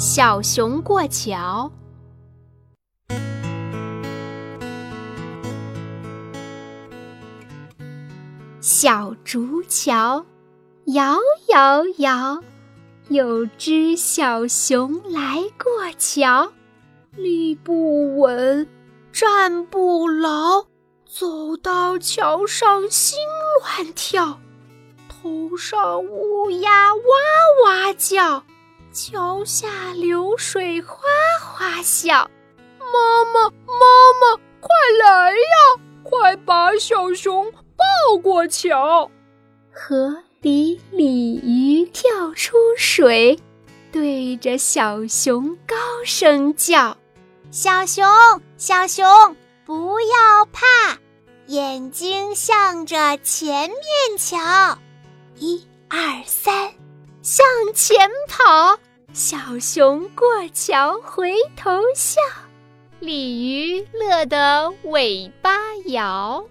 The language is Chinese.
小熊过桥。小竹桥，摇摇摇，有只小熊来过桥，立不稳，站不牢，走到桥上心乱跳，头上乌鸦哇哇叫，桥下流水哗哗笑。妈妈，妈妈，快来呀！快把小熊抱过桥。河里鲤鱼跳出水，对着小熊高声叫：“小熊，小熊，不要怕，眼睛向着前面瞧，一二三，向前跑。”小熊过桥回头笑。鲤鱼乐得尾巴摇。